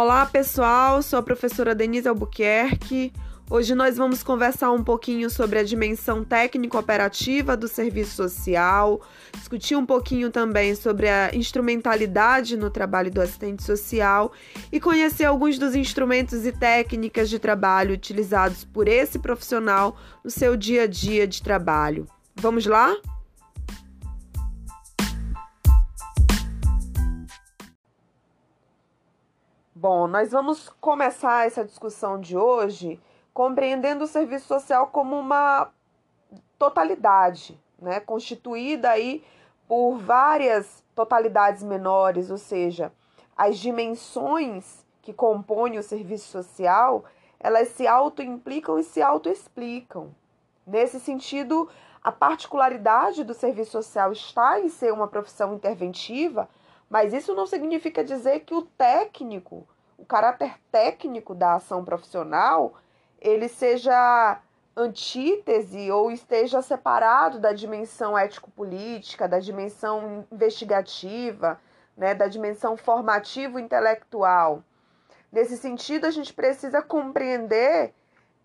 Olá, pessoal. Sou a professora Denise Albuquerque. Hoje nós vamos conversar um pouquinho sobre a dimensão técnico-operativa do serviço social, discutir um pouquinho também sobre a instrumentalidade no trabalho do assistente social e conhecer alguns dos instrumentos e técnicas de trabalho utilizados por esse profissional no seu dia a dia de trabalho. Vamos lá? Bom, nós vamos começar essa discussão de hoje compreendendo o serviço social como uma totalidade, né, constituída aí por várias totalidades menores, ou seja, as dimensões que compõem o serviço social, elas se auto-implicam e se auto-explicam. Nesse sentido, a particularidade do serviço social está em ser uma profissão interventiva, mas isso não significa dizer que o técnico, o caráter técnico da ação profissional, ele seja antítese ou esteja separado da dimensão ético-política, da dimensão investigativa, né, da dimensão formativo-intelectual. Nesse sentido, a gente precisa compreender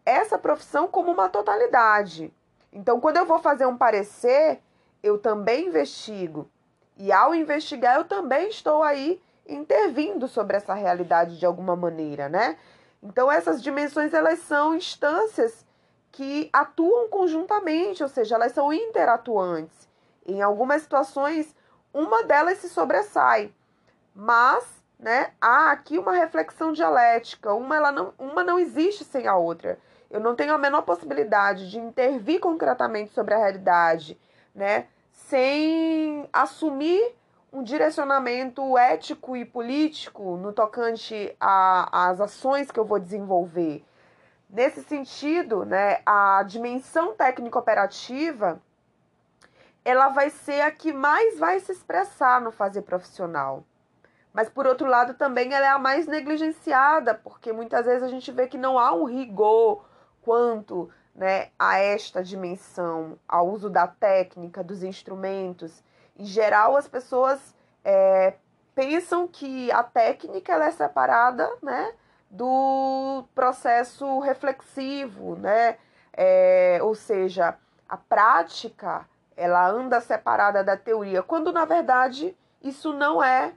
essa profissão como uma totalidade. Então, quando eu vou fazer um parecer, eu também investigo. E ao investigar, eu também estou aí intervindo sobre essa realidade de alguma maneira, né? Então essas dimensões elas são instâncias que atuam conjuntamente, ou seja, elas são interatuantes. Em algumas situações, uma delas se sobressai, mas, né, há aqui uma reflexão dialética. Uma ela não, uma não existe sem a outra. Eu não tenho a menor possibilidade de intervir concretamente sobre a realidade, né, sem assumir um direcionamento ético e político no tocante às ações que eu vou desenvolver. Nesse sentido, né, a dimensão técnico-operativa ela vai ser a que mais vai se expressar no fazer profissional. Mas, por outro lado, também ela é a mais negligenciada, porque muitas vezes a gente vê que não há um rigor quanto né, a esta dimensão, ao uso da técnica, dos instrumentos. Em geral, as pessoas é, pensam que a técnica ela é separada né, do processo reflexivo, né? É, ou seja, a prática ela anda separada da teoria, quando na verdade isso não é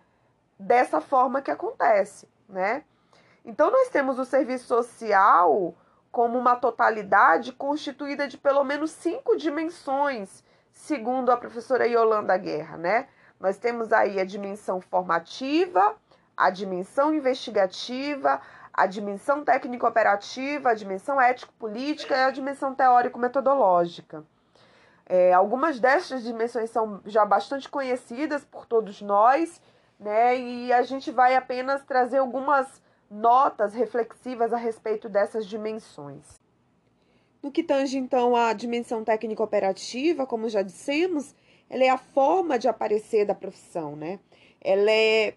dessa forma que acontece, né? Então nós temos o serviço social como uma totalidade constituída de pelo menos cinco dimensões, segundo a professora Yolanda Guerra, né? Nós temos aí a dimensão formativa, a dimensão investigativa, a dimensão técnico-operativa, a dimensão ético-política e a dimensão teórico-metodológica. É, algumas destas dimensões são já bastante conhecidas por todos nós, né? E a gente vai apenas trazer algumas notas reflexivas a respeito dessas dimensões. No que tange, então, à dimensão técnico-operativa, como já dissemos, ela é a forma de aparecer da profissão, né? Ela é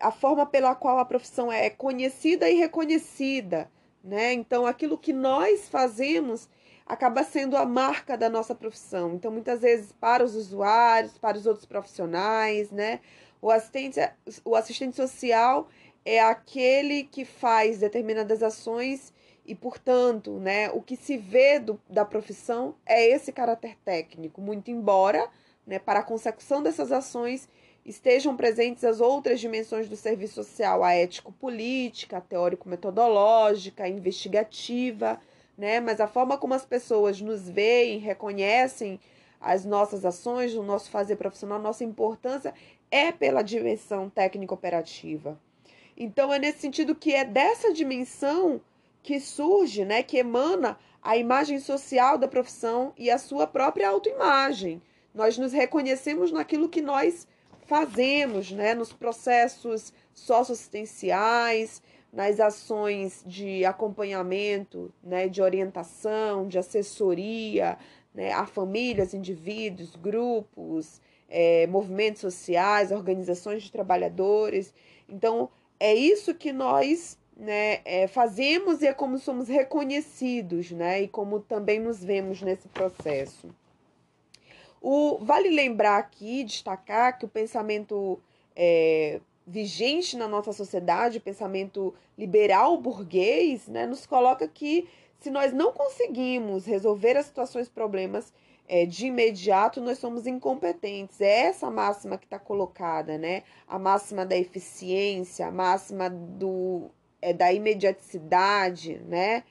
a forma pela qual a profissão é conhecida e reconhecida, né? Então, aquilo que nós fazemos acaba sendo a marca da nossa profissão. Então, muitas vezes, para os usuários, para os outros profissionais, né? O assistente, o assistente social é aquele que faz determinadas ações e, portanto, né, o que se vê do, da profissão é esse caráter técnico, muito embora, né, para a consecução dessas ações estejam presentes as outras dimensões do serviço social, a ético-política, a teórico-metodológica, a investigativa, né? Mas a forma como as pessoas nos veem, reconhecem as nossas ações, o nosso fazer profissional, nossa importância é pela dimensão técnico-operativa. Então é nesse sentido que é dessa dimensão que surge, né, que emana a imagem social da profissão e a sua própria autoimagem. Nós nos reconhecemos naquilo que nós fazemos, né, nos processos socioassistenciais, nas ações de acompanhamento, né, de orientação, de assessoria, né, a famílias, indivíduos, grupos, é, movimentos sociais, organizações de trabalhadores. Então, é isso que nós né, é, fazemos e é como somos reconhecidos, né, e como também nos vemos nesse processo. O, vale lembrar aqui, destacar que o pensamento é, vigente na nossa sociedade, o pensamento liberal burguês, né, nos coloca que se nós não conseguimos resolver as situações, problemas é, de imediato, nós somos incompetentes. É essa máxima que está colocada, né? A máxima da eficiência, a máxima do, é, da imediaticidade, né?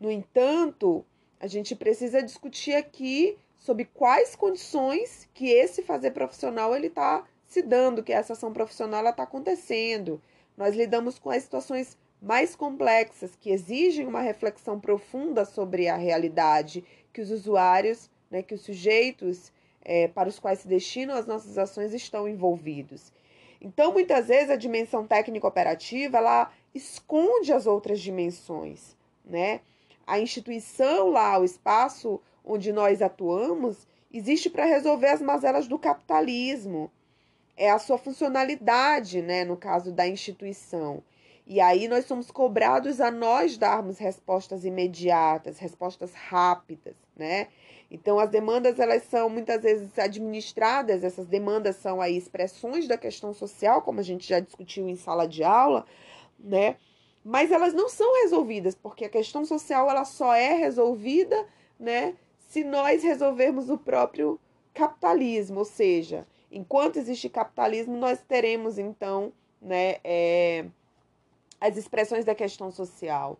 No entanto, a gente precisa discutir aqui sobre quais condições que esse fazer profissional ele está se dando, que essa ação profissional está acontecendo. Nós lidamos com as situações mais complexas que exigem uma reflexão profunda sobre a realidade que os usuários, né, que os sujeitos é, para os quais se destinam as nossas ações estão envolvidos. Então, muitas vezes a dimensão técnico-operativa ela esconde as outras dimensões, né? A instituição lá, o espaço onde nós atuamos, existe para resolver as mazelas do capitalismo. É a sua funcionalidade, né, no caso da instituição. E aí nós somos cobrados a nós darmos respostas imediatas, respostas rápidas, né? Então as demandas elas são muitas vezes administradas, essas demandas são aí expressões da questão social, como a gente já discutiu em sala de aula, né? Mas elas não são resolvidas, porque a questão social ela só é resolvida, né, se nós resolvermos o próprio capitalismo, ou seja, enquanto existe capitalismo, nós teremos então, né, é, as expressões da questão social.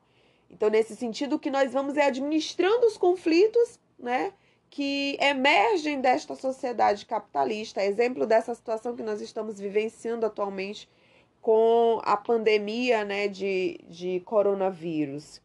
Então, nesse sentido, o que nós vamos é administrando os conflitos, né, que emergem desta sociedade capitalista. Exemplo dessa situação que nós estamos vivenciando atualmente com a pandemia, né, de, de coronavírus.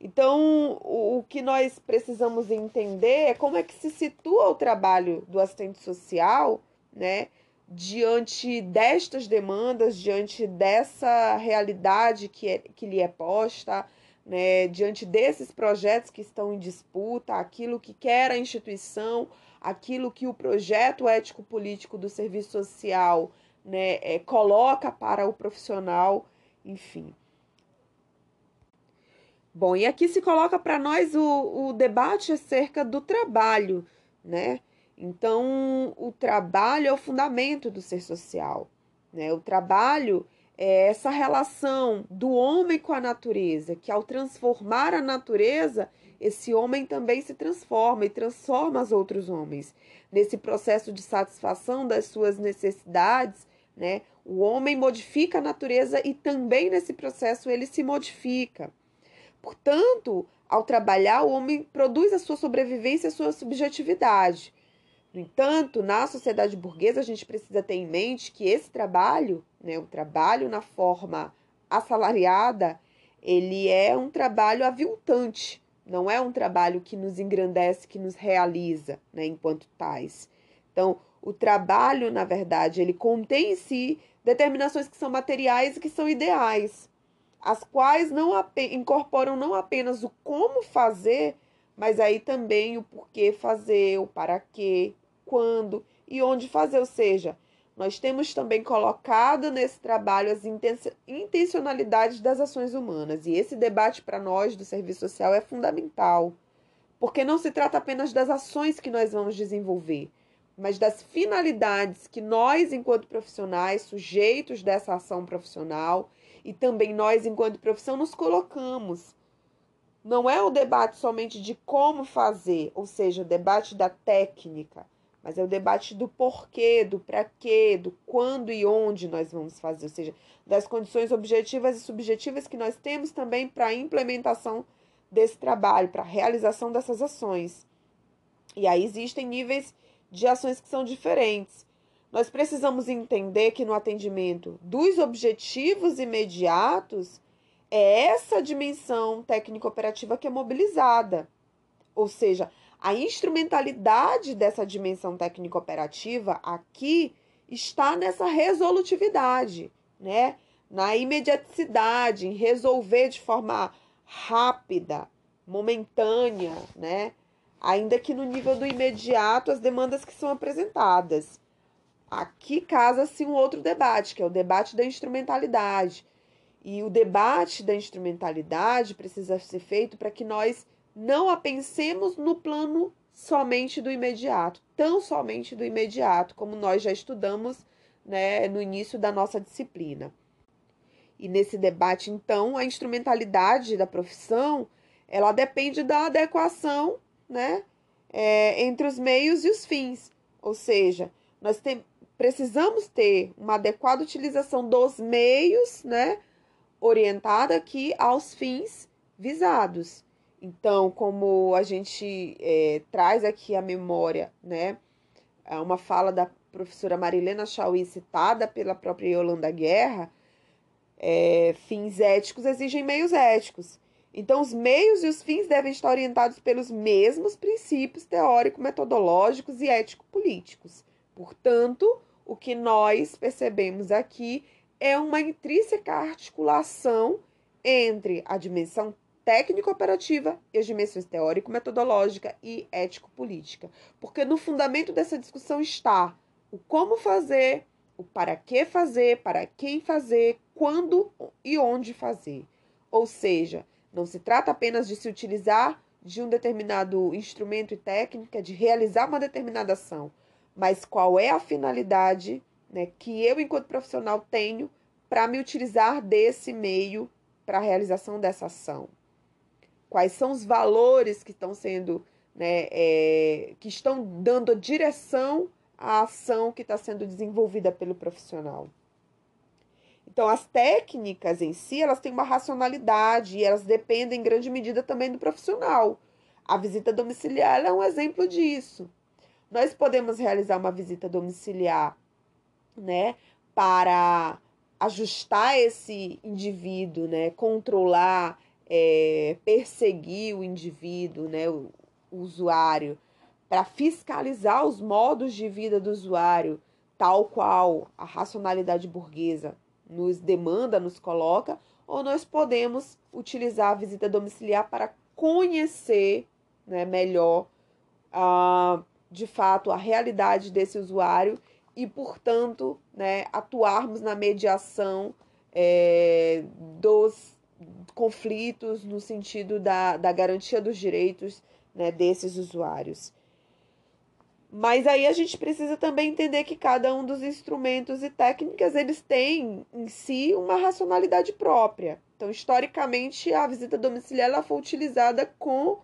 Então, o, o que nós precisamos entender é como é que se situa o trabalho do assistente social, né, diante destas demandas, diante dessa realidade que, é, que lhe é posta, né, diante desses projetos que estão em disputa, aquilo que quer a instituição, aquilo que o projeto ético-político do serviço social né, é, coloca para o profissional, enfim. Bom, e aqui se coloca para nós o, o debate acerca do trabalho, né? Então, o trabalho é o fundamento do ser social. Né? O trabalho é essa relação do homem com a natureza, que ao transformar a natureza, esse homem também se transforma e transforma os outros homens. Nesse processo de satisfação das suas necessidades, né? O homem modifica a natureza e também nesse processo ele se modifica. Portanto, ao trabalhar, o homem produz a sua sobrevivência, a sua subjetividade. No entanto, na sociedade burguesa, a gente precisa ter em mente que esse trabalho, né, o trabalho na forma assalariada, ele é um trabalho aviltante, não é um trabalho que nos engrandece, que nos realiza, né, enquanto tais. Então, o trabalho, na verdade, ele contém em si determinações que são materiais e que são ideais, as quais não incorporam não apenas o como fazer, mas aí também o porquê fazer, o para quê, quando e onde fazer. Ou seja, nós temos também colocado nesse trabalho as intencionalidades das ações humanas. E esse debate para nós do serviço social é fundamental, porque não se trata apenas das ações que nós vamos desenvolver, mas das finalidades que nós, enquanto profissionais, sujeitos dessa ação profissional, e também nós, enquanto profissão, nos colocamos. Não é o debate somente de como fazer, ou seja, o debate da técnica, mas é o debate do porquê, do para quê, do quando e onde nós vamos fazer, ou seja, das condições objetivas e subjetivas que nós temos também para a implementação desse trabalho, para a realização dessas ações. E aí existem níveis de ações que são diferentes. Nós precisamos entender que no atendimento dos objetivos imediatos é essa dimensão técnico-operativa que é mobilizada. Ou seja, a instrumentalidade dessa dimensão técnico-operativa aqui está nessa resolutividade, né? Na imediaticidade, em resolver de forma rápida, momentânea, né? Ainda que no nível do imediato as demandas que são apresentadas. Aqui casa-se um outro debate, que é o debate da instrumentalidade. E o debate da instrumentalidade precisa ser feito para que nós não a pensemos no plano somente do imediato, tão somente do imediato, como nós já estudamos né, no início da nossa disciplina. E nesse debate, então, a instrumentalidade da profissão, ela depende da adequação, né, é, entre os meios e os fins. Ou seja, nós precisamos ter uma adequada utilização dos meios, né, orientada aqui aos fins visados. Então, como a gente é, traz aqui a memória, né, é uma fala da professora Marilena Chauí, citada pela própria Yolanda Guerra, é, fins éticos exigem meios éticos. Então, os meios e os fins devem estar orientados pelos mesmos princípios teórico-metodológicos e ético-políticos. Portanto, o que nós percebemos aqui é uma intrínseca articulação entre a dimensão técnico-operativa e as dimensões teórico-metodológica e ético-política. Porque no fundamento dessa discussão está o como fazer, o para que fazer, para quem fazer, quando e onde fazer. Ou seja, não se trata apenas de se utilizar de um determinado instrumento e técnica, de realizar uma determinada ação, mas qual é a finalidade né, que eu, enquanto profissional, tenho para me utilizar desse meio para a realização dessa ação quais são os valores que estão sendo, né, é, que estão dando direção à ação que está sendo desenvolvida pelo profissional. Então, as técnicas em si, elas têm uma racionalidade e elas dependem em grande medida também do profissional. A visita domiciliar é um exemplo disso. Nós podemos realizar uma visita domiciliar, né, para ajustar esse indivíduo, né, controlar é, perseguir o indivíduo, né, o, o usuário, para fiscalizar os modos de vida do usuário, tal qual a racionalidade burguesa nos demanda, nos coloca, ou nós podemos utilizar a visita domiciliar para conhecer né, melhor, de fato, a realidade desse usuário e, portanto, né, atuarmos na mediação é, dos conflitos no sentido da, da garantia dos direitos né, desses usuários. Mas aí a gente precisa também entender que cada um dos instrumentos e técnicas eles têm em si uma racionalidade própria. Então, historicamente, a visita domiciliar ela foi utilizada com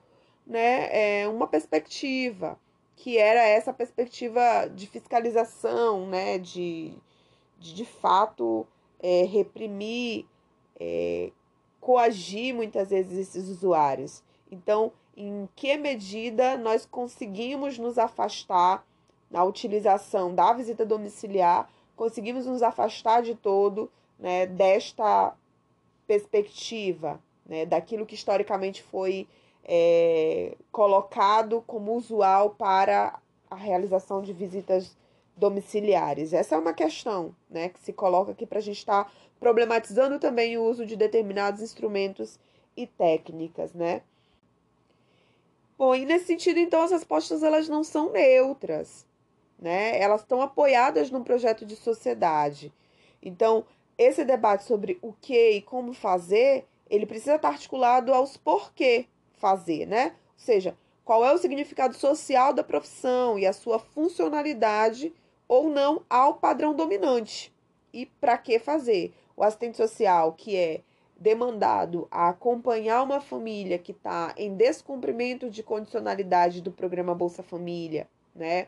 né, é, uma perspectiva, que era essa perspectiva de fiscalização, né, de, de, de fato é, reprimir é, coagir muitas vezes esses usuários. Então, em que medida nós conseguimos nos afastar na utilização da visita domiciliar, conseguimos nos afastar de todo né, desta perspectiva, né, daquilo que historicamente foi é, colocado como usual para a realização de visitas domiciliares. Essa é uma questão né, que se coloca aqui para a gente estar tá problematizando também o uso de determinados instrumentos e técnicas, né? Bom, e nesse sentido, então, as respostas elas não são neutras, né? Elas estão apoiadas num projeto de sociedade. Então, esse debate sobre o que e como fazer, ele precisa estar articulado aos porquê fazer, né? Ou seja, qual é o significado social da profissão e a sua funcionalidade ou não ao padrão dominante. E para que fazer? o assistente social que é demandado a acompanhar uma família que está em descumprimento de condicionalidade do programa Bolsa Família, né?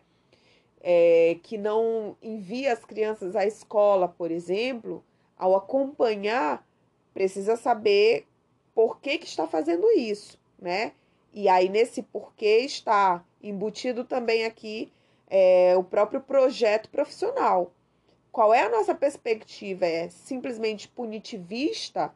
É, que não envia as crianças à escola, por exemplo, ao acompanhar, precisa saber por que, que está fazendo isso, né? E aí, nesse porquê, está embutido também aqui é, o próprio projeto profissional. Qual é a nossa perspectiva? É simplesmente punitivista?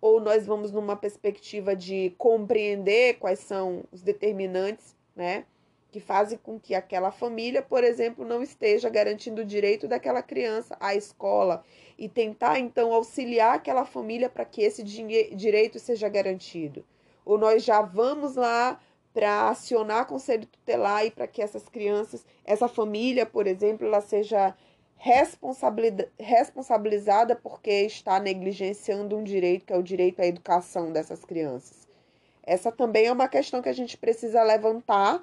Ou nós vamos numa perspectiva de compreender quais são os determinantes, né? Que fazem com que aquela família, por exemplo, não esteja garantindo o direito daquela criança à escola e tentar então auxiliar aquela família para que esse direito seja garantido. Ou nós já vamos lá para acionar conselho tutelar e para que essas crianças, essa família, por exemplo, ela seja responsabilizada porque está negligenciando um direito que é o direito à educação dessas crianças. Essa também é uma questão que a gente precisa levantar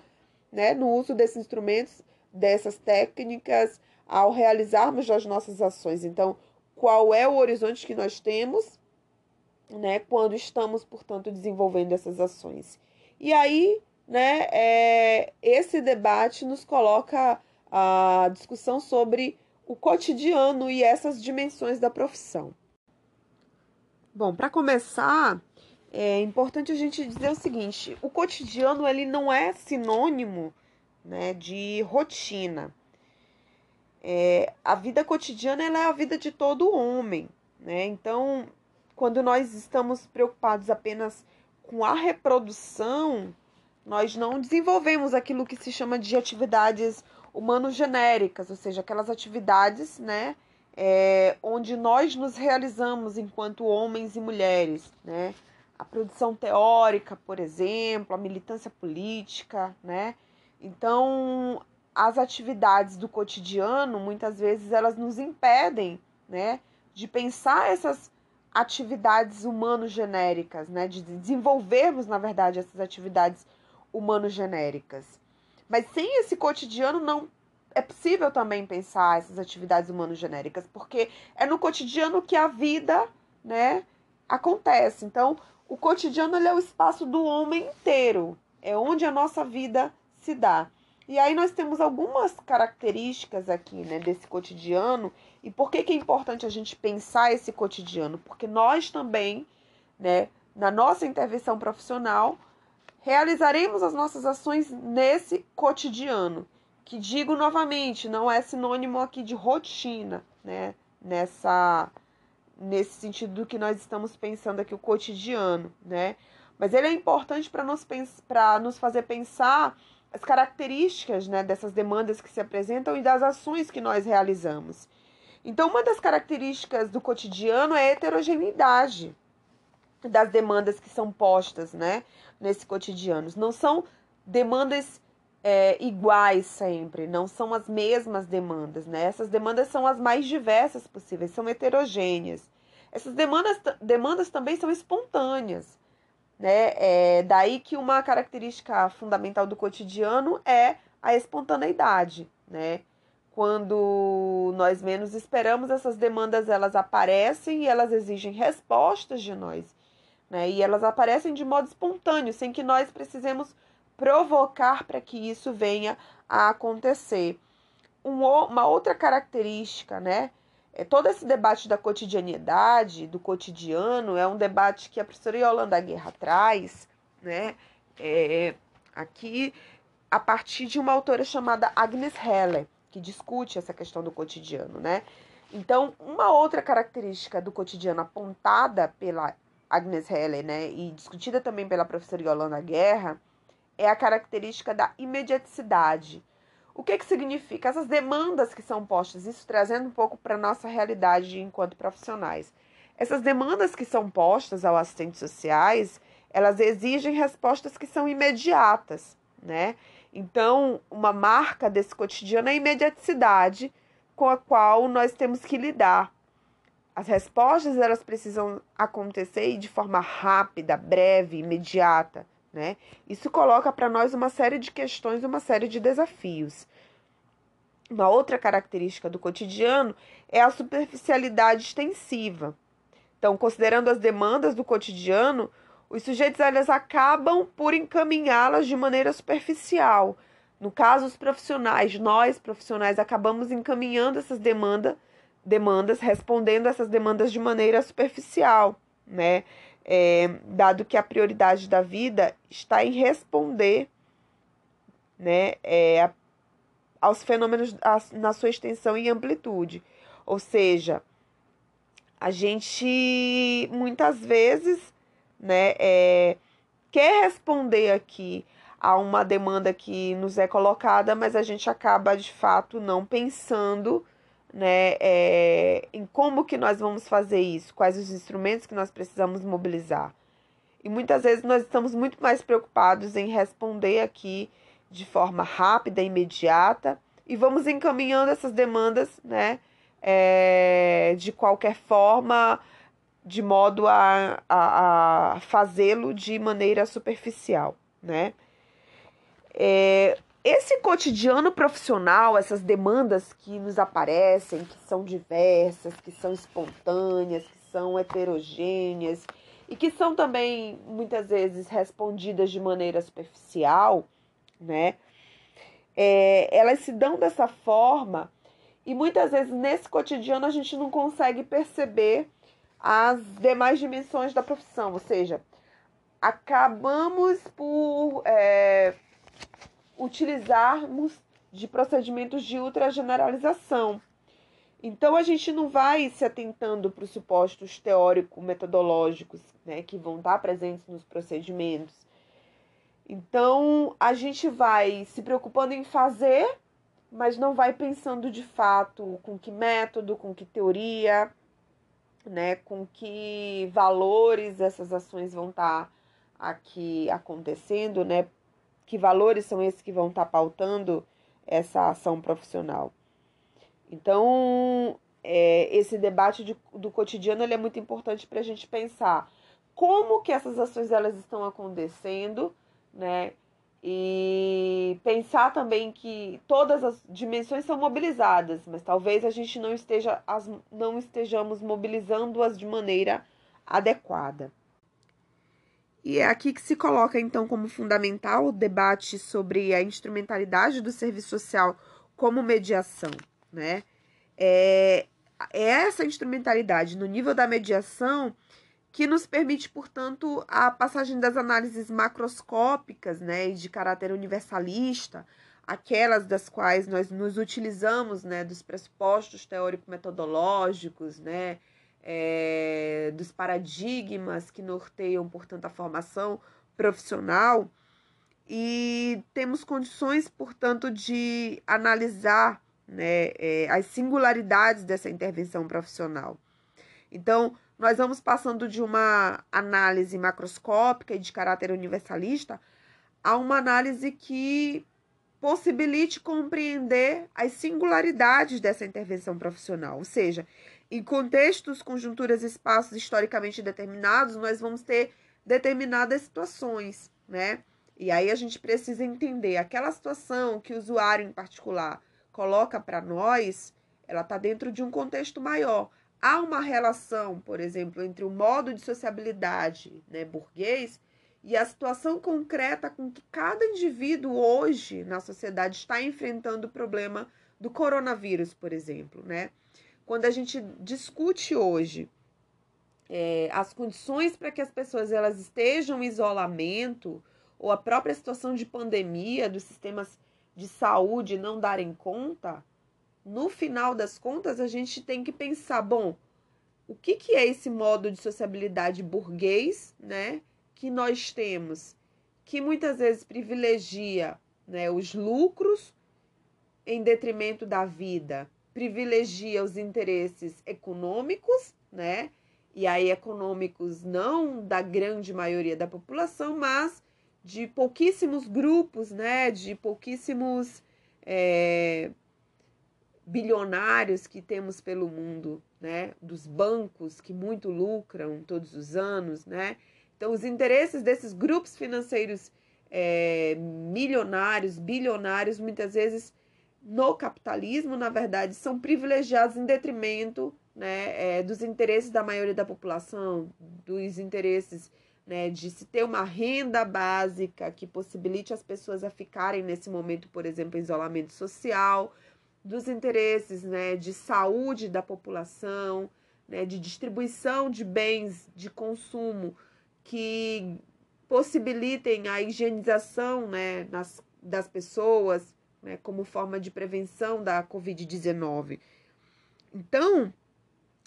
né, no uso desses instrumentos, dessas técnicas ao realizarmos as nossas ações. Então, qual é o horizonte que nós temos, né, quando estamos, portanto, desenvolvendo essas ações? E aí, né, é, esse debate nos coloca a discussão sobre o cotidiano e essas dimensões da profissão. Bom, para começar, é importante a gente dizer o seguinte: o cotidiano ele não é sinônimo né, de rotina. É, a vida cotidiana ela é a vida de todo homem, né? Então, quando nós estamos preocupados apenas com a reprodução, nós não desenvolvemos aquilo que se chama de atividades humano-genéricas, ou seja, aquelas atividades, né, é, onde nós nos realizamos enquanto homens e mulheres, né? A produção teórica, por exemplo, a militância política, né? Então, as atividades do cotidiano, muitas vezes, elas nos impedem, né, de pensar essas atividades humano-genéricas, né, de desenvolvermos, na verdade, essas atividades humano-genéricas. Mas sem esse cotidiano não é possível também pensar essas atividades humano-genéricas, porque é no cotidiano que a vida, né, acontece. Então, o cotidiano é o espaço do homem inteiro, é onde a nossa vida se dá. E aí nós temos algumas características aqui, né, desse cotidiano. E por que, que é importante a gente pensar esse cotidiano? Porque nós também, né, na nossa intervenção profissional, realizaremos as nossas ações nesse cotidiano, que digo novamente, não é sinônimo aqui de rotina, né? Nessa nesse sentido do que nós estamos pensando aqui o cotidiano, né? Mas ele é importante para nos para nos fazer pensar as características, né, dessas demandas que se apresentam e das ações que nós realizamos. Então, uma das características do cotidiano é a heterogeneidade das demandas que são postas, né? nesse cotidiano. Não são demandas é, iguais sempre, não são as mesmas demandas, né? Essas demandas são as mais diversas possíveis, são heterogêneas. Essas demandas, demandas também são espontâneas, né? É daí que uma característica fundamental do cotidiano é a espontaneidade, né? Quando nós menos esperamos, essas demandas elas aparecem e elas exigem respostas de nós. Né? E elas aparecem de modo espontâneo, sem que nós precisemos provocar para que isso venha a acontecer. Um, uma outra característica, né? É, todo esse debate da cotidianidade, do cotidiano, é um debate que a professora Yolanda Guerra traz, né? É, aqui, a partir de uma autora chamada Agnes Heller, que discute essa questão do cotidiano, né? Então, uma outra característica do cotidiano apontada pela Agnes Heller, né, e discutida também pela professora Yolanda Guerra, é a característica da imediaticidade. O que, que significa? Essas demandas que são postas, isso trazendo um pouco para a nossa realidade enquanto profissionais. Essas demandas que são postas aos assistentes sociais, elas exigem respostas que são imediatas, né? Então, uma marca desse cotidiano é a imediaticidade com a qual nós temos que lidar. As respostas elas precisam acontecer de forma rápida, breve, imediata, né? Isso coloca para nós uma série de questões, uma série de desafios. Uma outra característica do cotidiano é a superficialidade extensiva. Então, considerando as demandas do cotidiano, os sujeitos eles acabam por encaminhá-las de maneira superficial. No caso, os profissionais, nós profissionais, acabamos encaminhando essas demandas demandas, respondendo essas demandas de maneira superficial, né? É, dado que a prioridade da vida está em responder, né, é, aos fenômenos na sua extensão e amplitude. Ou seja, a gente muitas vezes, né, é, quer responder aqui a uma demanda que nos é colocada, mas a gente acaba de fato não pensando né, é, em como que nós vamos fazer isso, quais os instrumentos que nós precisamos mobilizar. E muitas vezes nós estamos muito mais preocupados em responder aqui de forma rápida, imediata, e vamos encaminhando essas demandas, né, é, de qualquer forma, de modo a, a, a fazê-lo de maneira superficial, né. É, esse cotidiano profissional, essas demandas que nos aparecem, que são diversas, que são espontâneas, que são heterogêneas e que são também muitas vezes respondidas de maneira superficial, né? É, elas se dão dessa forma e muitas vezes nesse cotidiano a gente não consegue perceber as demais dimensões da profissão, ou seja, acabamos por é, utilizarmos de procedimentos de ultrageneralização. Então a gente não vai se atentando para os supostos teórico-metodológicos né, que vão estar presentes nos procedimentos. Então a gente vai se preocupando em fazer, mas não vai pensando de fato com que método, com que teoria, né, com que valores essas ações vão estar aqui acontecendo, né? que valores são esses que vão estar tá pautando essa ação profissional. Então, é, esse debate de, do cotidiano ele é muito importante para a gente pensar como que essas ações elas estão acontecendo, né? E pensar também que todas as dimensões são mobilizadas, mas talvez a gente não esteja as, não estejamos mobilizando-as de maneira adequada. E é aqui que se coloca, então, como fundamental o debate sobre a instrumentalidade do serviço social como mediação, né? É, é essa instrumentalidade no nível da mediação que nos permite, portanto, a passagem das análises macroscópicas, né, de caráter universalista, aquelas das quais nós nos utilizamos, né, dos pressupostos teórico-metodológicos, né, é, dos paradigmas que norteiam, portanto, a formação profissional, e temos condições, portanto, de analisar né, é, as singularidades dessa intervenção profissional. Então, nós vamos passando de uma análise macroscópica e de caráter universalista a uma análise que possibilite compreender as singularidades dessa intervenção profissional, ou seja, em contextos, conjunturas espaços historicamente determinados, nós vamos ter determinadas situações, né? E aí a gente precisa entender aquela situação que o usuário em particular coloca para nós, ela está dentro de um contexto maior. Há uma relação, por exemplo, entre o modo de sociabilidade né, burguês e a situação concreta com que cada indivíduo hoje na sociedade está enfrentando o problema do coronavírus, por exemplo, né? quando a gente discute hoje é, as condições para que as pessoas elas estejam em isolamento ou a própria situação de pandemia dos sistemas de saúde não darem conta, no final das contas a gente tem que pensar, bom, o que, que é esse modo de sociabilidade burguês, né, que nós temos, que muitas vezes privilegia, né, os lucros em detrimento da vida, privilegia os interesses econômicos, né? E aí, econômicos não da grande maioria da população, mas de pouquíssimos grupos, né? De pouquíssimos é, bilionários que temos pelo mundo, né? Dos bancos que muito lucram todos os anos, né? Então, os interesses desses grupos financeiros é, milionários, bilionários, muitas vezes no capitalismo, na verdade, são privilegiados em detrimento né, é, dos interesses da maioria da população, dos interesses né, de se ter uma renda básica que possibilite as pessoas a ficarem nesse momento, por exemplo, em isolamento social, dos interesses né, de saúde da população, né, de distribuição de bens de consumo que possibilitem a higienização né, nas, das pessoas, né, como forma de prevenção da Covid-19. Então,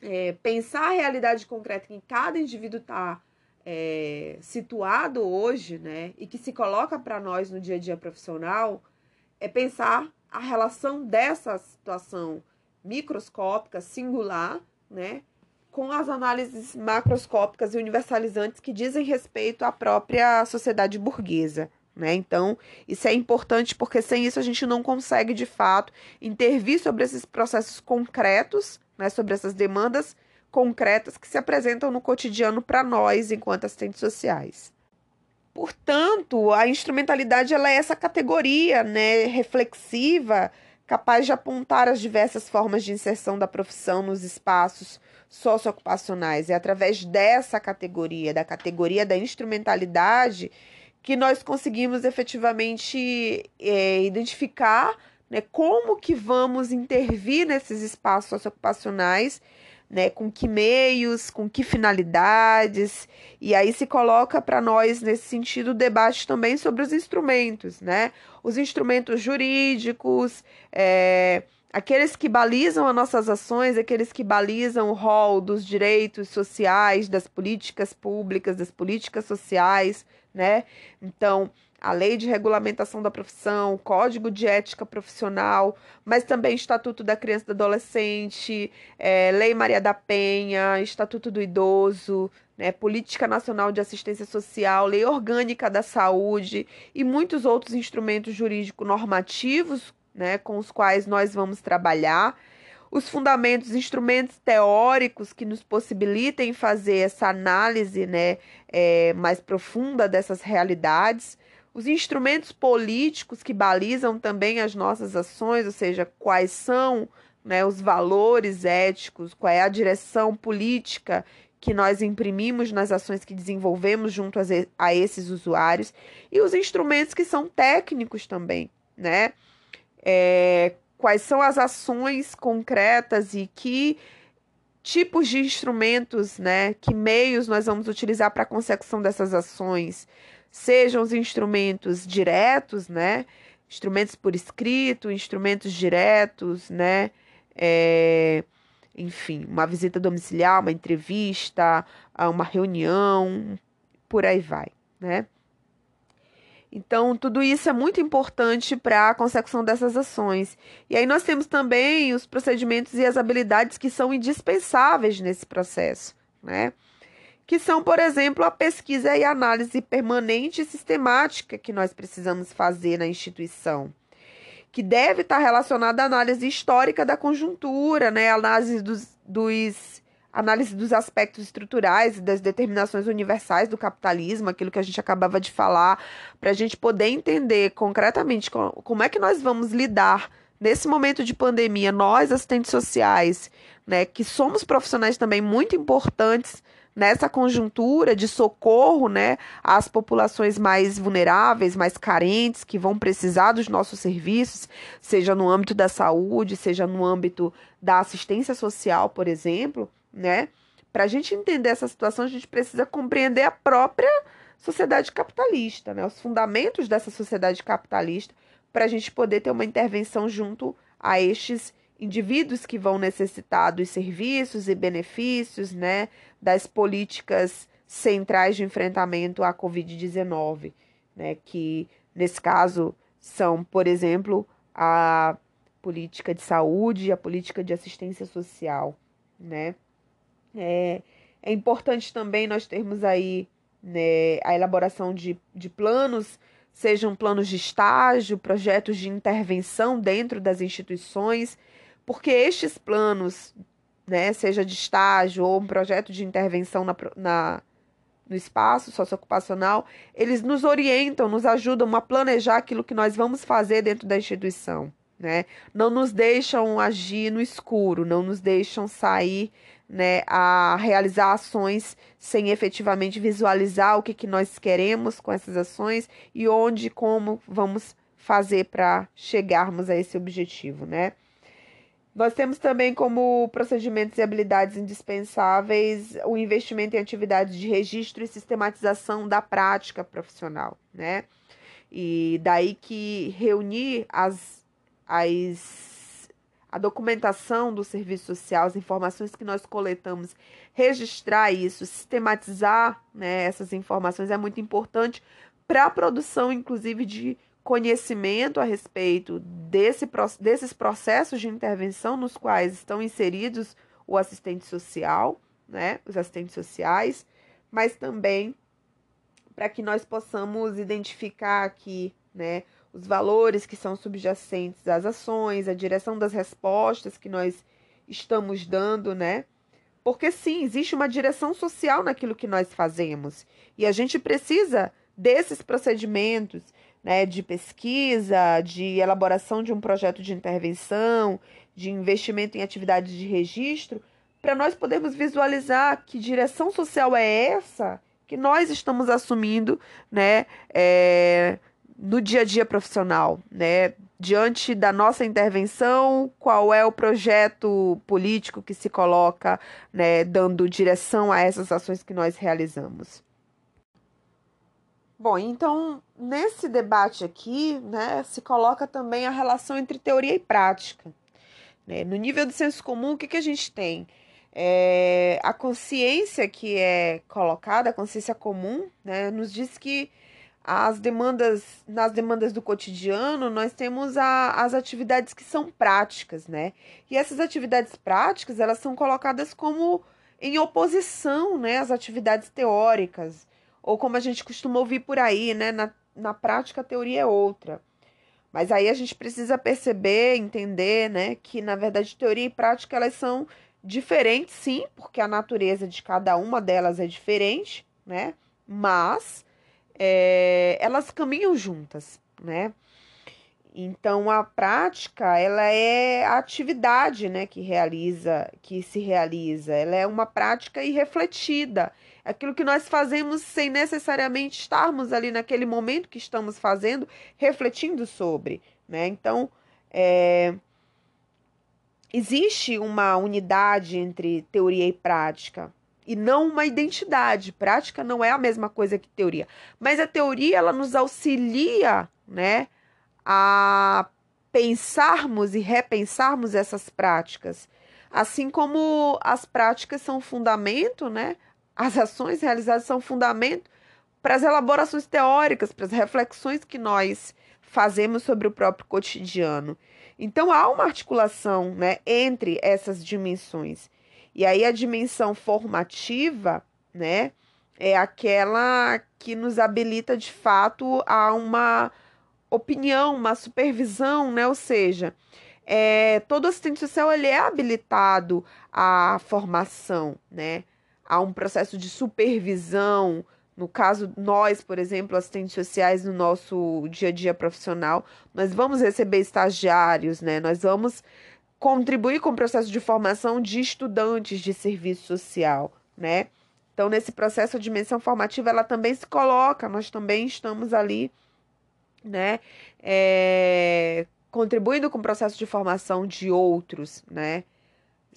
é, pensar a realidade concreta em que cada indivíduo está é, situado hoje, né, e que se coloca para nós no dia a dia profissional, é pensar a relação dessa situação microscópica, singular, né, com as análises macroscópicas e universalizantes que dizem respeito à própria sociedade burguesa. Né? Então, isso é importante porque sem isso a gente não consegue, de fato, intervir sobre esses processos concretos, né? sobre essas demandas concretas que se apresentam no cotidiano para nós, enquanto assistentes sociais. Portanto, a instrumentalidade ela é essa categoria né, reflexiva, capaz de apontar as diversas formas de inserção da profissão nos espaços socioocupacionais. É através dessa categoria, da categoria da instrumentalidade, que nós conseguimos efetivamente é, identificar né, como que vamos intervir nesses espaços socioocupacionais né, com que meios, com que finalidades, e aí se coloca para nós nesse sentido o debate também sobre os instrumentos, né? Os instrumentos jurídicos, é, aqueles que balizam as nossas ações, aqueles que balizam o rol dos direitos sociais, das políticas públicas, das políticas sociais, né? Então, a lei de regulamentação da profissão, o código de ética profissional, mas também Estatuto da Criança e do Adolescente, é, Lei Maria da Penha, Estatuto do Idoso, né, Política Nacional de Assistência Social, Lei Orgânica da Saúde e muitos outros instrumentos jurídicos normativos né, com os quais nós vamos trabalhar. Os fundamentos, instrumentos teóricos que nos possibilitem fazer essa análise né, é, mais profunda dessas realidades os instrumentos políticos que balizam também as nossas ações, ou seja, quais são né, os valores éticos, qual é a direção política que nós imprimimos nas ações que desenvolvemos junto a esses usuários, e os instrumentos que são técnicos também, né? É, quais são as ações concretas e que tipos de instrumentos, né? Que meios nós vamos utilizar para a consecução dessas ações? Sejam os instrumentos diretos, né? Instrumentos por escrito, instrumentos diretos, né? É, enfim, uma visita domiciliar, uma entrevista, uma reunião, por aí vai, né? Então, tudo isso é muito importante para a consecução dessas ações. E aí nós temos também os procedimentos e as habilidades que são indispensáveis nesse processo, né? Que são, por exemplo, a pesquisa e análise permanente e sistemática que nós precisamos fazer na instituição, que deve estar relacionada à análise histórica da conjuntura, né, análise dos, dos análise dos aspectos estruturais e das determinações universais do capitalismo, aquilo que a gente acabava de falar, para a gente poder entender concretamente como é que nós vamos lidar nesse momento de pandemia, nós, assistentes sociais, né, que somos profissionais também muito importantes nessa conjuntura de socorro né, às populações mais vulneráveis, mais carentes, que vão precisar dos nossos serviços, seja no âmbito da saúde, seja no âmbito da assistência social, por exemplo, né? Para a gente entender essa situação, a gente precisa compreender a própria sociedade capitalista, né? Os fundamentos dessa sociedade capitalista, para a gente poder ter uma intervenção junto a estes indivíduos que vão necessitar dos serviços e benefícios, né, das políticas centrais de enfrentamento à Covid-19, né, que nesse caso são, por exemplo, a política de saúde e a política de assistência social, né. É, é importante também nós termos aí né, a elaboração de, de planos, sejam planos de estágio, projetos de intervenção dentro das instituições, porque estes planos, né, seja de estágio ou um projeto de intervenção na, na, no espaço socioocupacional, eles nos orientam, nos ajudam a planejar aquilo que nós vamos fazer dentro da instituição. Né? Não nos deixam agir no escuro, não nos deixam sair né, a realizar ações sem efetivamente visualizar o que, que nós queremos com essas ações e onde como vamos fazer para chegarmos a esse objetivo, né? Nós temos também como procedimentos e habilidades indispensáveis o investimento em atividades de registro e sistematização da prática profissional, né? E daí que reunir as, as, a documentação do serviço social, as informações que nós coletamos, registrar isso, sistematizar né, essas informações é muito importante para a produção, inclusive, de conhecimento a respeito desse, desses processos de intervenção nos quais estão inseridos o assistente social, né, os assistentes sociais, mas também para que nós possamos identificar aqui, né, os valores que são subjacentes às ações, a direção das respostas que nós estamos dando, né? Porque sim, existe uma direção social naquilo que nós fazemos e a gente precisa desses procedimentos né, de pesquisa, de elaboração de um projeto de intervenção, de investimento em atividades de registro, para nós podermos visualizar que direção social é essa que nós estamos assumindo né, é, no dia a dia profissional, né? Diante da nossa intervenção, qual é o projeto político que se coloca, né, dando direção a essas ações que nós realizamos? Bom, então, nesse debate aqui, né, se coloca também a relação entre teoria e prática. Né? No nível do senso comum, o que, que a gente tem? É, a consciência que é colocada, a consciência comum, né, nos diz que as demandas, nas demandas do cotidiano, nós temos a, as atividades que são práticas, né? E essas atividades práticas, elas são colocadas como em oposição, né, às atividades teóricas, ou como a gente costuma ouvir por aí, né? Na, na prática, a teoria é outra. Mas aí a gente precisa perceber, entender, né, que na verdade teoria e prática elas são diferentes, sim, porque a natureza de cada uma delas é diferente, né? Mas é, elas caminham juntas, né? Então a prática ela é a atividade, né, que realiza, que se realiza. Ela é uma prática irrefletida. Aquilo que nós fazemos sem necessariamente estarmos ali naquele momento que estamos fazendo, refletindo sobre, né? Então é, existe uma unidade entre teoria e prática e não uma identidade. Prática não é a mesma coisa que teoria, mas a teoria ela nos auxilia, né, a pensarmos e repensarmos essas práticas, assim como as práticas são fundamento, né? As ações realizadas são fundamento para as elaborações teóricas, para as reflexões que nós fazemos sobre o próprio cotidiano. Então há uma articulação, né, entre essas dimensões. E aí a dimensão formativa, né, é aquela que nos habilita de fato a uma opinião, uma supervisão, né? Ou seja, é, todo assistente social ele é habilitado à formação, né? A um processo de supervisão. No caso, nós, por exemplo, assistentes sociais no nosso dia a dia profissional, nós vamos receber estagiários, né? Nós vamos contribuir com o processo de formação de estudantes de serviço social, né? Então, nesse processo, a dimensão formativa, ela também se coloca, nós também estamos ali, né? É, contribuindo com o processo de formação de outros, né?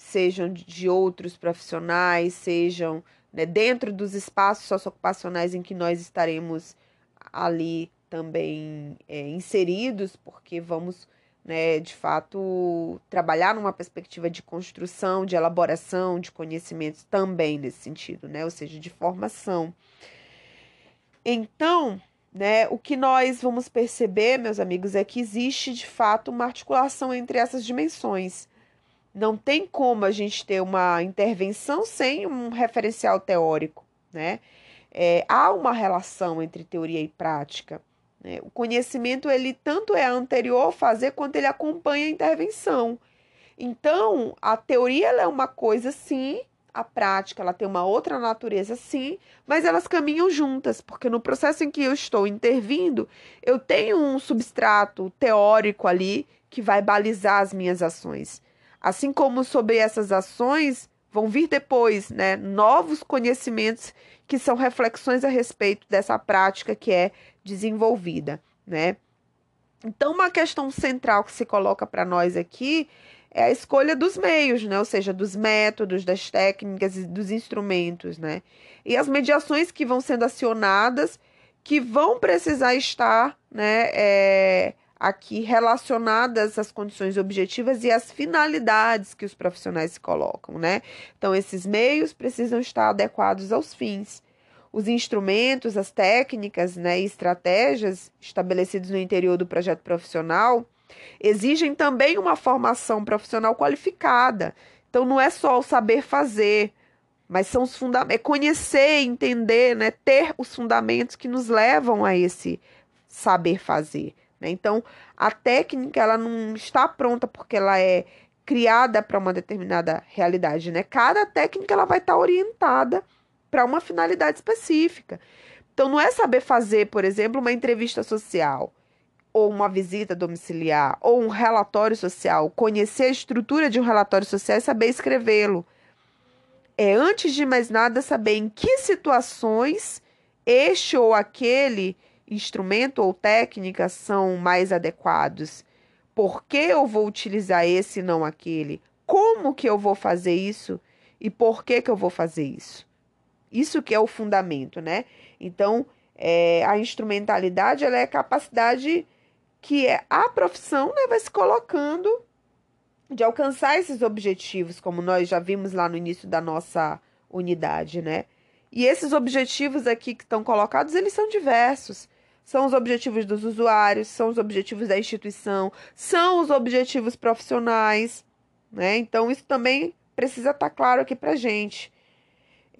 Sejam de outros profissionais, sejam né, dentro dos espaços socioocupacionais em que nós estaremos ali também é, inseridos, porque vamos né, de fato, trabalhar numa perspectiva de construção, de elaboração de conhecimentos também nesse sentido, né, ou seja, de formação. Então, né, o que nós vamos perceber, meus amigos, é que existe de fato uma articulação entre essas dimensões. Não tem como a gente ter uma intervenção sem um referencial teórico, né? É, há uma relação entre teoria e prática. Né? O conhecimento, ele tanto é anterior ao fazer, quanto ele acompanha a intervenção. Então, a teoria é uma coisa, sim, a prática ela tem uma outra natureza, sim, mas elas caminham juntas, porque no processo em que eu estou intervindo, eu tenho um substrato teórico ali que vai balizar as minhas ações. Assim como sobre essas ações vão vir depois, né, novos conhecimentos que são reflexões a respeito dessa prática que é desenvolvida, né? Então, uma questão central que se coloca para nós aqui é a escolha dos meios, né? Ou seja, dos métodos, das técnicas e dos instrumentos, né? E as mediações que vão sendo acionadas, que vão precisar estar, né? É, aqui relacionadas às condições objetivas e às finalidades que os profissionais se colocam, né? Então, esses meios precisam estar adequados aos fins os instrumentos, as técnicas né, e estratégias estabelecidos no interior do projeto profissional exigem também uma formação profissional qualificada. Então, não é só o saber fazer, mas são os fundamentos, é conhecer, entender, né, ter os fundamentos que nos levam a esse saber fazer. Né? Então, a técnica ela não está pronta porque ela é criada para uma determinada realidade. Né? Cada técnica ela vai estar orientada para uma finalidade específica. Então, não é saber fazer, por exemplo, uma entrevista social, ou uma visita domiciliar, ou um relatório social, conhecer a estrutura de um relatório social e saber escrevê-lo. É, antes de mais nada, saber em que situações este ou aquele instrumento ou técnica são mais adequados. Por que eu vou utilizar esse e não aquele? Como que eu vou fazer isso e por que que eu vou fazer isso? Isso que é o fundamento, né? Então, é, a instrumentalidade ela é a capacidade que é a profissão né, vai se colocando de alcançar esses objetivos, como nós já vimos lá no início da nossa unidade, né? E esses objetivos aqui que estão colocados, eles são diversos. São os objetivos dos usuários, são os objetivos da instituição, são os objetivos profissionais, né? Então, isso também precisa estar tá claro aqui para gente.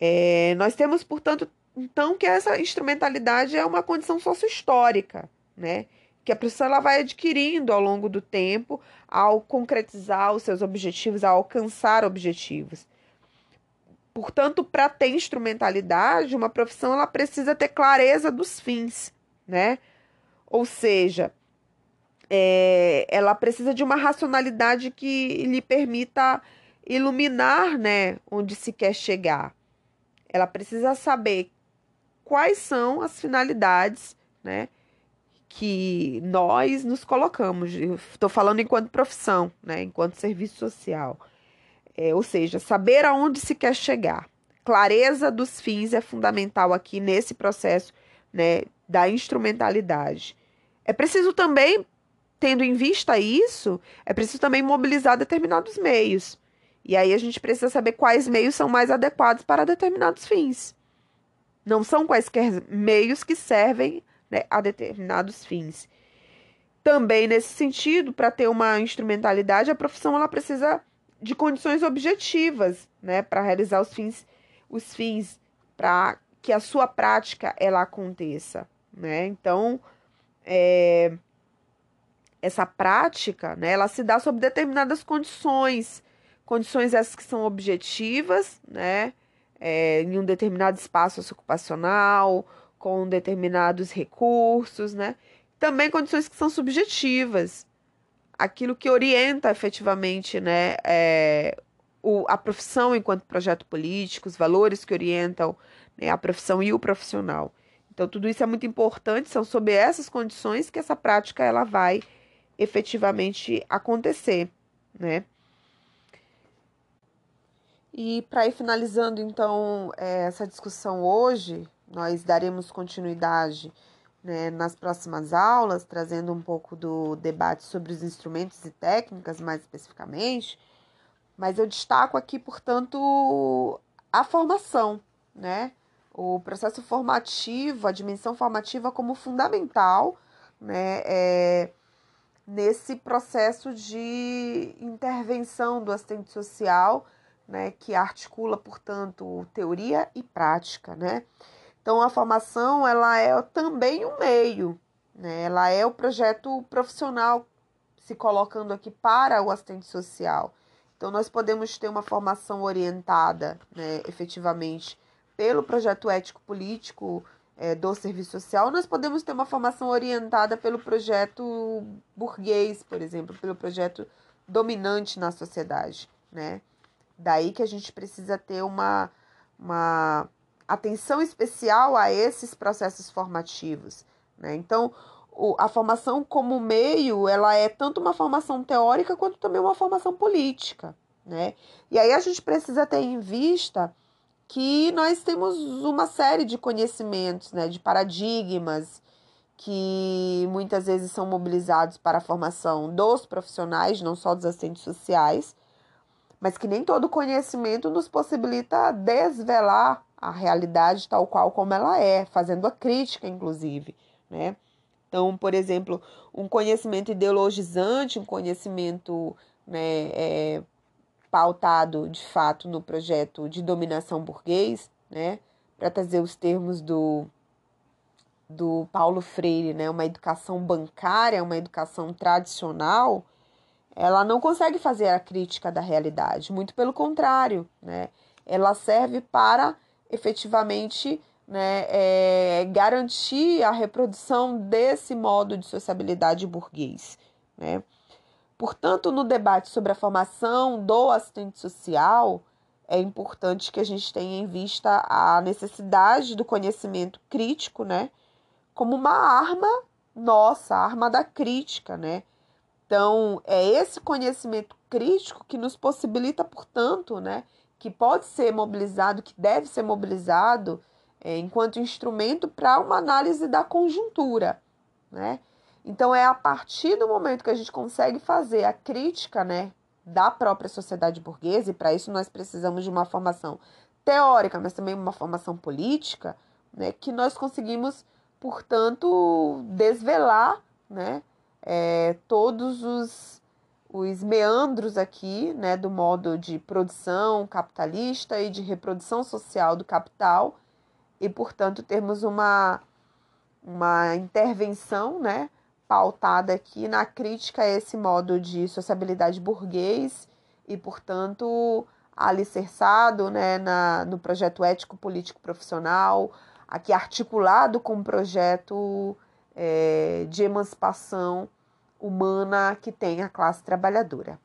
É, nós temos, portanto, então, que essa instrumentalidade é uma condição sócio-histórica, né? Que a profissão ela vai adquirindo ao longo do tempo ao concretizar os seus objetivos, ao alcançar objetivos. Portanto, para ter instrumentalidade, uma profissão ela precisa ter clareza dos fins, né? Ou seja, é, ela precisa de uma racionalidade que lhe permita iluminar, né, onde se quer chegar. Ela precisa saber quais são as finalidades, né, que nós nos colocamos. Estou falando enquanto profissão, né, enquanto serviço social. É, ou seja, saber aonde se quer chegar. Clareza dos fins é fundamental aqui nesse processo né, da instrumentalidade. É preciso também, tendo em vista isso, é preciso também mobilizar determinados meios. E aí a gente precisa saber quais meios são mais adequados para determinados fins. Não são quaisquer meios que servem né, a determinados fins. Também nesse sentido, para ter uma instrumentalidade, a profissão ela precisa de condições objetivas, né, para realizar os fins, os fins para que a sua prática ela aconteça, né? Então, é, essa prática, né, ela se dá sob determinadas condições, condições essas que são objetivas, né, é, em um determinado espaço ocupacional, com determinados recursos, né? Também condições que são subjetivas, aquilo que orienta efetivamente né, é, o, a profissão enquanto projeto político, os valores que orientam né, a profissão e o profissional. Então, tudo isso é muito importante, são sob essas condições que essa prática ela vai efetivamente acontecer, né? E para ir finalizando, então, é, essa discussão hoje, nós daremos continuidade né, nas próximas aulas, trazendo um pouco do debate sobre os instrumentos e técnicas, mais especificamente, mas eu destaco aqui, portanto, a formação, né? O processo formativo, a dimensão formativa como fundamental, né? É, nesse processo de intervenção do assistente social, né? Que articula, portanto, teoria e prática, né? Então, a formação ela é também um meio, né? ela é o projeto profissional se colocando aqui para o assistente social. Então, nós podemos ter uma formação orientada, né, efetivamente, pelo projeto ético-político é, do serviço social, nós podemos ter uma formação orientada pelo projeto burguês, por exemplo, pelo projeto dominante na sociedade. Né? Daí que a gente precisa ter uma, uma atenção especial a esses processos formativos. Né? Então, o, a formação como meio, ela é tanto uma formação teórica quanto também uma formação política. Né? E aí a gente precisa ter em vista que nós temos uma série de conhecimentos, né, de paradigmas que muitas vezes são mobilizados para a formação dos profissionais, não só dos assistentes sociais, mas que nem todo conhecimento nos possibilita desvelar a realidade tal qual como ela é, fazendo a crítica, inclusive, né? Então, por exemplo, um conhecimento ideologizante, um conhecimento né, é, pautado de fato no projeto de dominação burguês, né, para trazer os termos do, do Paulo Freire, né, uma educação bancária, uma educação tradicional, ela não consegue fazer a crítica da realidade, muito pelo contrário, né, ela serve para efetivamente né, é, garantir a reprodução desse modo de sociabilidade burguês. Né? Portanto, no debate sobre a formação do assistente social, é importante que a gente tenha em vista a necessidade do conhecimento crítico, né, como uma arma nossa, arma da crítica, né? Então, é esse conhecimento crítico que nos possibilita, portanto, né, que pode ser mobilizado, que deve ser mobilizado é, enquanto instrumento para uma análise da conjuntura, né? Então é a partir do momento que a gente consegue fazer a crítica, né, da própria sociedade burguesa e para isso nós precisamos de uma formação teórica, mas também uma formação política, né, que nós conseguimos, portanto, desvelar, né, é, todos os, os meandros aqui, né, do modo de produção capitalista e de reprodução social do capital e, portanto, termos uma, uma intervenção né, pautada aqui na crítica a esse modo de sociabilidade burguês e, portanto, alicerçado né, na, no projeto ético-político profissional, aqui articulado com um projeto é, de emancipação humana que tem a classe trabalhadora.